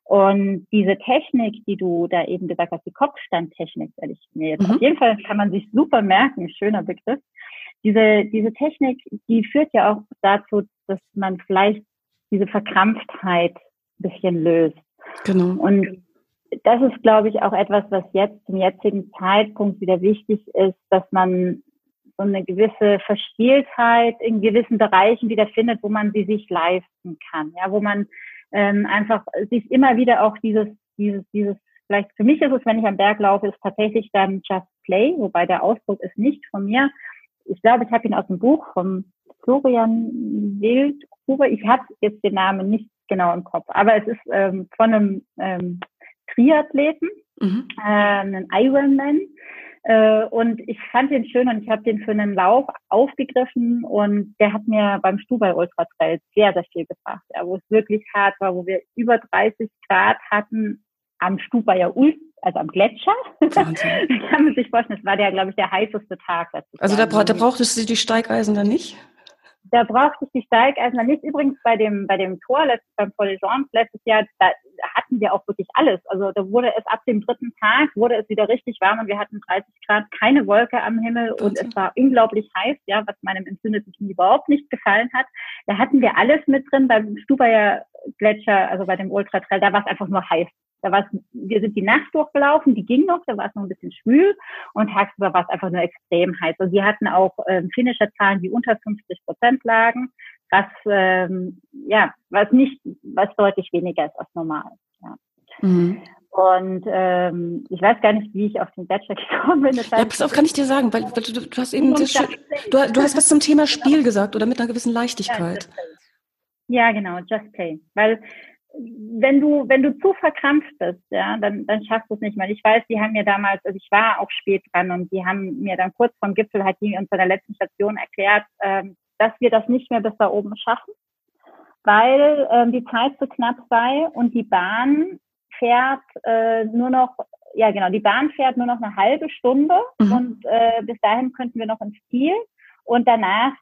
Und diese Technik, die du da eben gesagt hast, die Kopfstandtechnik, werde ich mir jetzt mhm. auf jeden Fall kann man sich super merken, schöner Begriff diese, diese Technik, die führt ja auch dazu, dass man vielleicht diese Verkrampftheit ein bisschen löst. Genau. Und das ist, glaube ich, auch etwas, was jetzt zum jetzigen Zeitpunkt wieder wichtig ist, dass man so eine gewisse Verspieltheit in gewissen Bereichen wieder findet, wo man sie sich leisten kann, ja, wo man ähm, einfach sich immer wieder auch dieses, dieses, dieses, vielleicht für mich ist es, wenn ich am Berg laufe, ist tatsächlich dann Just Play, wobei der Ausdruck ist nicht von mir, ich glaube, ich habe ihn aus dem Buch vom Florian Wildhuber. Ich habe jetzt den Namen nicht genau im Kopf, aber es ist ähm, von einem ähm, Triathleten, mhm. äh, einen Ironman. Äh, und ich fand den schön und ich habe den für einen Lauf aufgegriffen und der hat mir beim Stubai Ultra Trail sehr, sehr viel gebracht, ja, wo es wirklich hart war, wo wir über 30 Grad hatten am Stubaier Ultra also am Gletscher. kann man sich vorstellen, das war der, glaube ich, der heißeste Tag. Also da, da brauchtest du die Steigeisen dann nicht? Da brauchte ich die Steigeisen dann nicht. Übrigens bei dem, bei dem Tor, letztes, beim Polygence letztes Jahr, da hatten wir auch wirklich alles. Also da wurde es ab dem dritten Tag, wurde es wieder richtig warm und wir hatten 30 Grad, keine Wolke am Himmel und es war unglaublich heiß, ja, was meinem entzündeten Knie überhaupt nicht gefallen hat. Da hatten wir alles mit drin beim Stubaier Gletscher, also bei dem Ultra Trail, da war es einfach nur heiß. Da war es, wir sind die Nacht durchgelaufen, die ging noch, da war es noch ein bisschen schwül und tagsüber war es einfach nur extrem heiß. Und also wir hatten auch ähm, finnische Zahlen, die unter 50 Prozent lagen, was ähm, ja, was nicht, was deutlich weniger ist als normal. Ja. Mhm. Und ähm, ich weiß gar nicht, wie ich auf den Bachelor gekommen bin. Das heißt, ja, pass auf, kann ich dir sagen, weil, weil du, du, hast eben das, du, du hast was zum Thema Spiel gesagt oder mit einer gewissen Leichtigkeit. Ja, genau, Just Play. Weil wenn du, wenn du zu verkrampft bist, ja, dann, dann schaffst du es nicht mehr. Ich weiß, die haben mir damals, also ich war auch spät dran und die haben mir dann kurz vom Gipfel halt die uns bei der letzten Station erklärt, ähm, dass wir das nicht mehr bis da oben schaffen, weil ähm, die Zeit zu knapp sei und die Bahn fährt äh, nur noch, ja genau, die Bahn fährt nur noch eine halbe Stunde mhm. und äh, bis dahin könnten wir noch ins Ziel und danach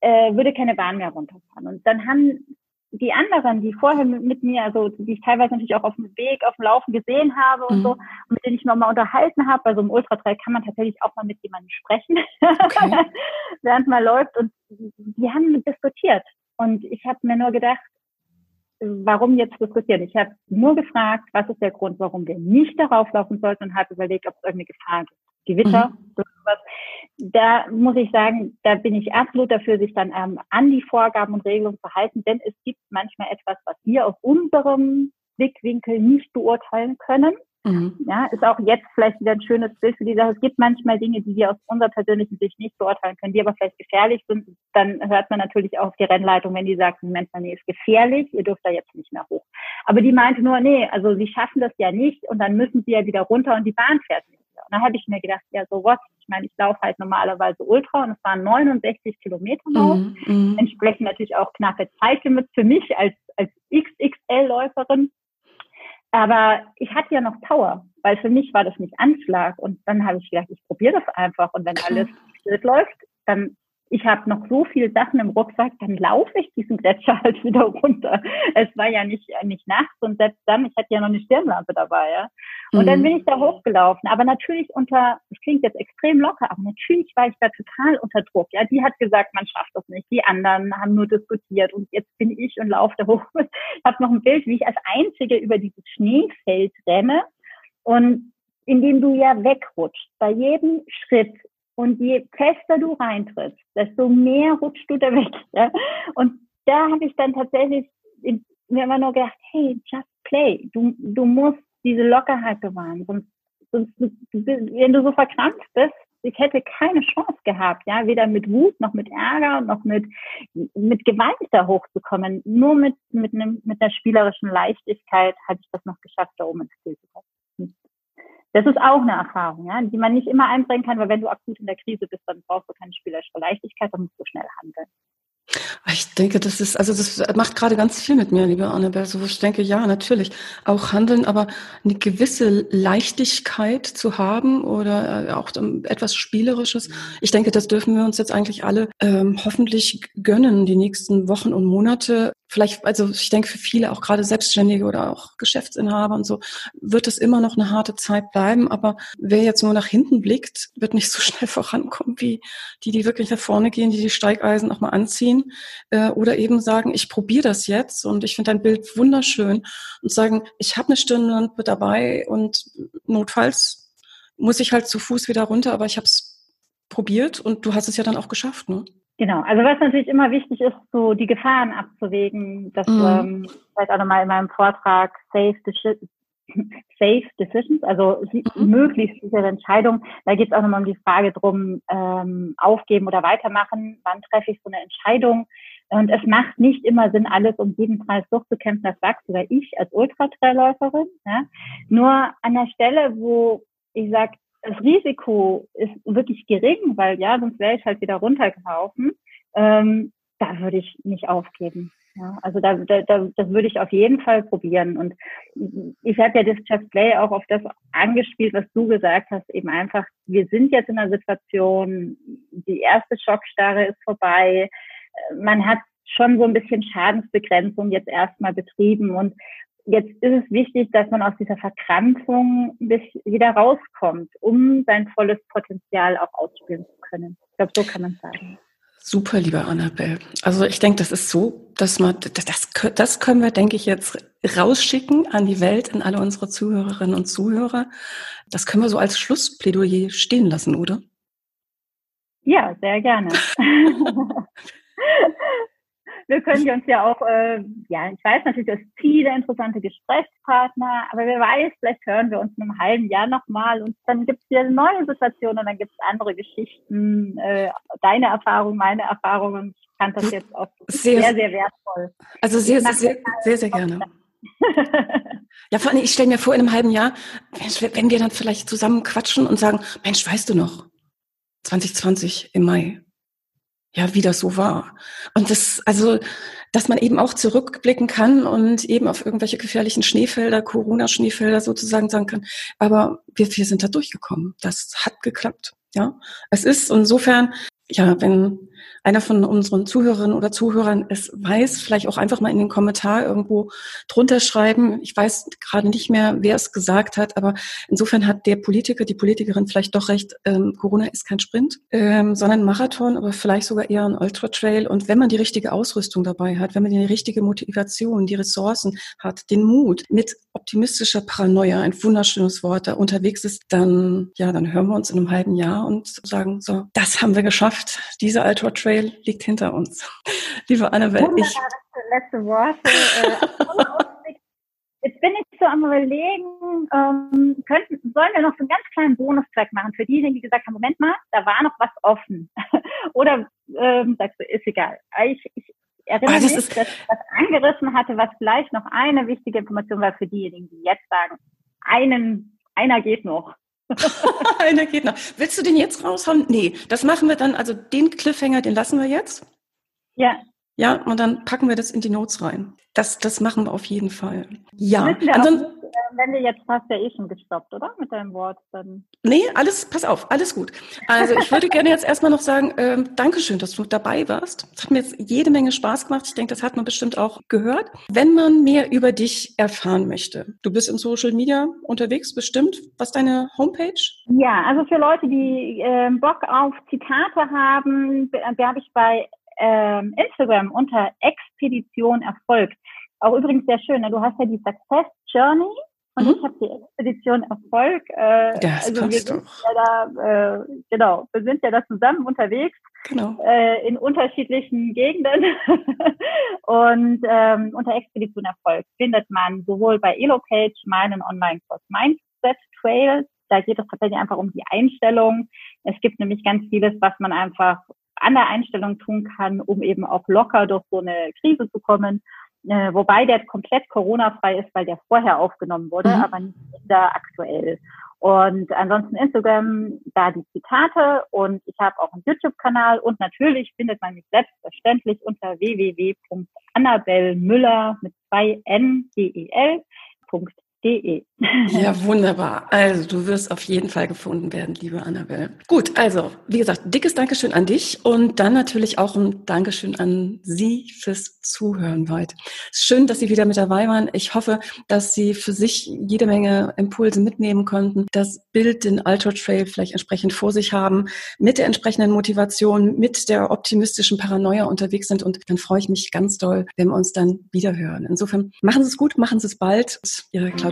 äh, würde keine Bahn mehr runterfahren. Und dann haben die anderen, die vorher mit, mir, also die ich teilweise natürlich auch auf dem Weg, auf dem Laufen gesehen habe und mhm. so, mit denen ich noch mal unterhalten habe, bei so einem Ultratrail kann man tatsächlich auch mal mit jemandem sprechen, okay. während man läuft und die haben diskutiert und ich habe mir nur gedacht, warum jetzt diskutieren? Ich habe nur gefragt, was ist der Grund, warum wir nicht darauf laufen sollten und habe überlegt, ob es irgendeine Gefahr gibt. Gewitter, mhm. Sowas. Da muss ich sagen, da bin ich absolut dafür, sich dann ähm, an die Vorgaben und Regelungen zu halten, denn es gibt manchmal etwas, was wir aus unserem Blickwinkel nicht beurteilen können. Mhm. Ja, ist auch jetzt vielleicht wieder ein schönes Bild für die Sache. Es gibt manchmal Dinge, die wir aus unserer persönlichen Sicht nicht beurteilen können, die aber vielleicht gefährlich sind. Dann hört man natürlich auch auf die Rennleitung, wenn die sagt, Moment mal, nee, ist gefährlich, ihr dürft da jetzt nicht mehr hoch. Aber die meinte nur, nee, also sie schaffen das ja nicht und dann müssen sie ja wieder runter und die Bahn fährt nicht. Und dann habe ich mir gedacht, ja, so was. Ich meine, ich laufe halt normalerweise Ultra und es waren 69 Kilometer Lauf. Mm, mm. Entsprechend natürlich auch knappe Zeitlimits für mich als, als XXL-Läuferin. Aber ich hatte ja noch Power, weil für mich war das nicht Anschlag. Und dann habe ich gedacht, ich probiere das einfach. Und wenn alles gut läuft, dann ich habe noch so viele Sachen im Rucksack, dann laufe ich diesen Gletscher halt wieder runter. Es war ja nicht, äh, nicht nachts und selbst dann, ich hatte ja noch eine Stirnlampe dabei, ja. Und mhm. dann bin ich da hochgelaufen. Aber natürlich unter, das klingt jetzt extrem locker, aber natürlich war ich da total unter Druck. Ja, die hat gesagt, man schafft das nicht. Die anderen haben nur diskutiert und jetzt bin ich und laufe da hoch. Ich habe noch ein Bild, wie ich als Einzige über dieses Schneefeld renne und indem du ja wegrutscht. Bei jedem Schritt und je fester du reintrittst, desto mehr rutscht du da weg. Ja? Und da habe ich dann tatsächlich mir immer nur gedacht, hey, just play. Du, du musst diese Lockerheit bewahren. Sonst, sonst wenn du so verkrampft bist, ich hätte keine Chance gehabt, ja, weder mit Wut noch mit Ärger noch mit, mit Gewalt da hochzukommen. Nur mit, mit einem, mit einer spielerischen Leichtigkeit hatte ich das noch geschafft, da oben ins Ziel zu kommen. Das ist auch eine Erfahrung, ja, die man nicht immer einbringen kann, weil wenn du akut in der Krise bist, dann brauchst du keine spielerische Leichtigkeit, dann musst du schnell handeln. Ich denke, das ist, also das macht gerade ganz viel mit mir, liebe Annabelle. So, ich denke, ja, natürlich auch handeln, aber eine gewisse Leichtigkeit zu haben oder äh, auch etwas Spielerisches. Ich denke, das dürfen wir uns jetzt eigentlich alle ähm, hoffentlich gönnen, die nächsten Wochen und Monate. Vielleicht, also ich denke, für viele, auch gerade Selbstständige oder auch Geschäftsinhaber und so, wird es immer noch eine harte Zeit bleiben. Aber wer jetzt nur nach hinten blickt, wird nicht so schnell vorankommen wie die, die wirklich nach vorne gehen, die die Steigeisen auch mal anziehen äh, oder eben sagen, ich probiere das jetzt und ich finde dein Bild wunderschön und sagen, ich habe eine Stirnlampe dabei und notfalls muss ich halt zu Fuß wieder runter, aber ich habe es probiert und du hast es ja dann auch geschafft, ne? Genau, also was natürlich immer wichtig ist, so die Gefahren abzuwägen, das mhm. ähm, vielleicht auch nochmal in meinem Vortrag Safe, Safe Decisions, also mhm. möglichst sichere Entscheidungen. Da geht es auch nochmal um die Frage drum, ähm, aufgeben oder weitermachen. Wann treffe ich so eine Entscheidung? Und es macht nicht immer Sinn, alles um jeden Preis durchzukämpfen. Das sagst sogar ich als Ultratrailläuferin. Ja? Nur an der Stelle, wo ich sage, das Risiko ist wirklich gering, weil ja, sonst wäre ich halt wieder runtergelaufen. Ähm, da würde ich nicht aufgeben. Ja, also da, da, da, das würde ich auf jeden Fall probieren. Und ich habe ja das Just Play auch auf das angespielt, was du gesagt hast, eben einfach, wir sind jetzt in einer Situation, die erste Schockstarre ist vorbei, man hat schon so ein bisschen Schadensbegrenzung jetzt erstmal betrieben und jetzt ist es wichtig, dass man aus dieser Verkrampfung wieder rauskommt, um sein volles Potenzial auch ausspielen zu können. Ich glaube, so kann man sagen. Super, liebe Annabelle. Also ich denke, das ist so, dass man, das, das können wir, denke ich, jetzt rausschicken an die Welt, an alle unsere Zuhörerinnen und Zuhörer. Das können wir so als Schlussplädoyer stehen lassen, oder? Ja, sehr gerne. wir können uns ja auch, äh, ja, ich weiß natürlich, du hast viele interessante Gesprächspartner, aber wer weiß, vielleicht hören wir uns in einem halben Jahr nochmal und dann gibt es wieder eine neue Situation und dann gibt es andere Geschichten, äh, deine Erfahrung, meine Erfahrungen. Ich fand das jetzt auch sehr, sehr, sehr wertvoll. Also sehr, sehr, sehr, sehr, sehr gerne. ja, vor allem, ich stelle mir vor, in einem halben Jahr, wenn wir dann vielleicht zusammen quatschen und sagen, Mensch, weißt du noch, 2020 im Mai, ja, wie das so war. Und das, also, dass man eben auch zurückblicken kann und eben auf irgendwelche gefährlichen Schneefelder, Corona-Schneefelder sozusagen sagen kann. Aber wir, wir sind da durchgekommen. Das hat geklappt. Ja, es ist insofern, ja, wenn einer von unseren Zuhörerinnen oder Zuhörern es weiß, vielleicht auch einfach mal in den Kommentar irgendwo drunter schreiben. Ich weiß gerade nicht mehr, wer es gesagt hat, aber insofern hat der Politiker, die Politikerin vielleicht doch recht. Ähm, Corona ist kein Sprint, ähm, sondern Marathon, aber vielleicht sogar eher ein Ultra Trail. Und wenn man die richtige Ausrüstung dabei hat, wenn man die richtige Motivation, die Ressourcen hat, den Mut, mit optimistischer Paranoia, ein wunderschönes Wort, da unterwegs ist, dann, ja, dann hören wir uns in einem halben Jahr und sagen, so, das haben wir geschafft. Dieser Ultra Trail Trail liegt hinter uns. Liebe Annabelle, ich. Letzte Worte. Äh, jetzt bin ich so am überlegen, ähm, könnten, sollen wir noch so einen ganz kleinen Bonustrack machen für diejenigen, die gesagt haben, Moment mal, da war noch was offen. Oder ähm, sagst du, ist egal. Ich, ich erinnere oh, mich, dass ich das angerissen hatte, was vielleicht noch eine wichtige Information war für diejenigen, die jetzt sagen, einen, einer geht noch. Einer geht noch. Willst du den jetzt raushauen? Nee, das machen wir dann, also den Cliffhanger, den lassen wir jetzt. Ja. Ja, und dann packen wir das in die Notes rein. Das, das machen wir auf jeden Fall. Ja. Ansonsten, wenn du jetzt hast ja eh schon gestoppt, oder? Mit deinem Wort. Dann. Nee, alles, pass auf, alles gut. Also ich würde gerne jetzt erstmal noch sagen, ähm, Dankeschön, dass du dabei warst. Es hat mir jetzt jede Menge Spaß gemacht. Ich denke, das hat man bestimmt auch gehört. Wenn man mehr über dich erfahren möchte, du bist in Social Media unterwegs, bestimmt. Was ist deine Homepage? Ja, also für Leute, die äh, Bock auf Zitate haben, werbe ich bei ähm, Instagram unter Expedition Erfolg. Auch übrigens sehr schön, ne? du hast ja die Success Journey und mhm. ich habe die Expedition Erfolg. Äh, das also passt wir sind doch. ja da, äh, genau, wir sind ja da zusammen unterwegs. Genau. Äh, in unterschiedlichen Gegenden. und ähm, unter Expedition Erfolg findet man sowohl bei Elopage meinen Online-Kurs Mindset Trail. Da geht es tatsächlich einfach um die Einstellung. Es gibt nämlich ganz vieles, was man einfach an der Einstellung tun kann, um eben auch locker durch so eine Krise zu kommen. Äh, wobei der komplett Corona-frei ist, weil der vorher aufgenommen wurde, mhm. aber nicht da aktuell. Und ansonsten Instagram, da die Zitate und ich habe auch einen YouTube-Kanal und natürlich findet man mich selbstverständlich unter www.annabelmüller mit zwei N D E L.de De. Ja, wunderbar. Also du wirst auf jeden Fall gefunden werden, liebe Annabelle. Gut, also wie gesagt, dickes Dankeschön an dich und dann natürlich auch ein Dankeschön an Sie fürs Zuhören heute. Schön, dass Sie wieder mit dabei waren. Ich hoffe, dass Sie für sich jede Menge Impulse mitnehmen konnten, das Bild, den Ultra Trail vielleicht entsprechend vor sich haben, mit der entsprechenden Motivation, mit der optimistischen Paranoia unterwegs sind und dann freue ich mich ganz doll, wenn wir uns dann wieder hören. Insofern machen Sie es gut, machen Sie es bald. Ihre Claudia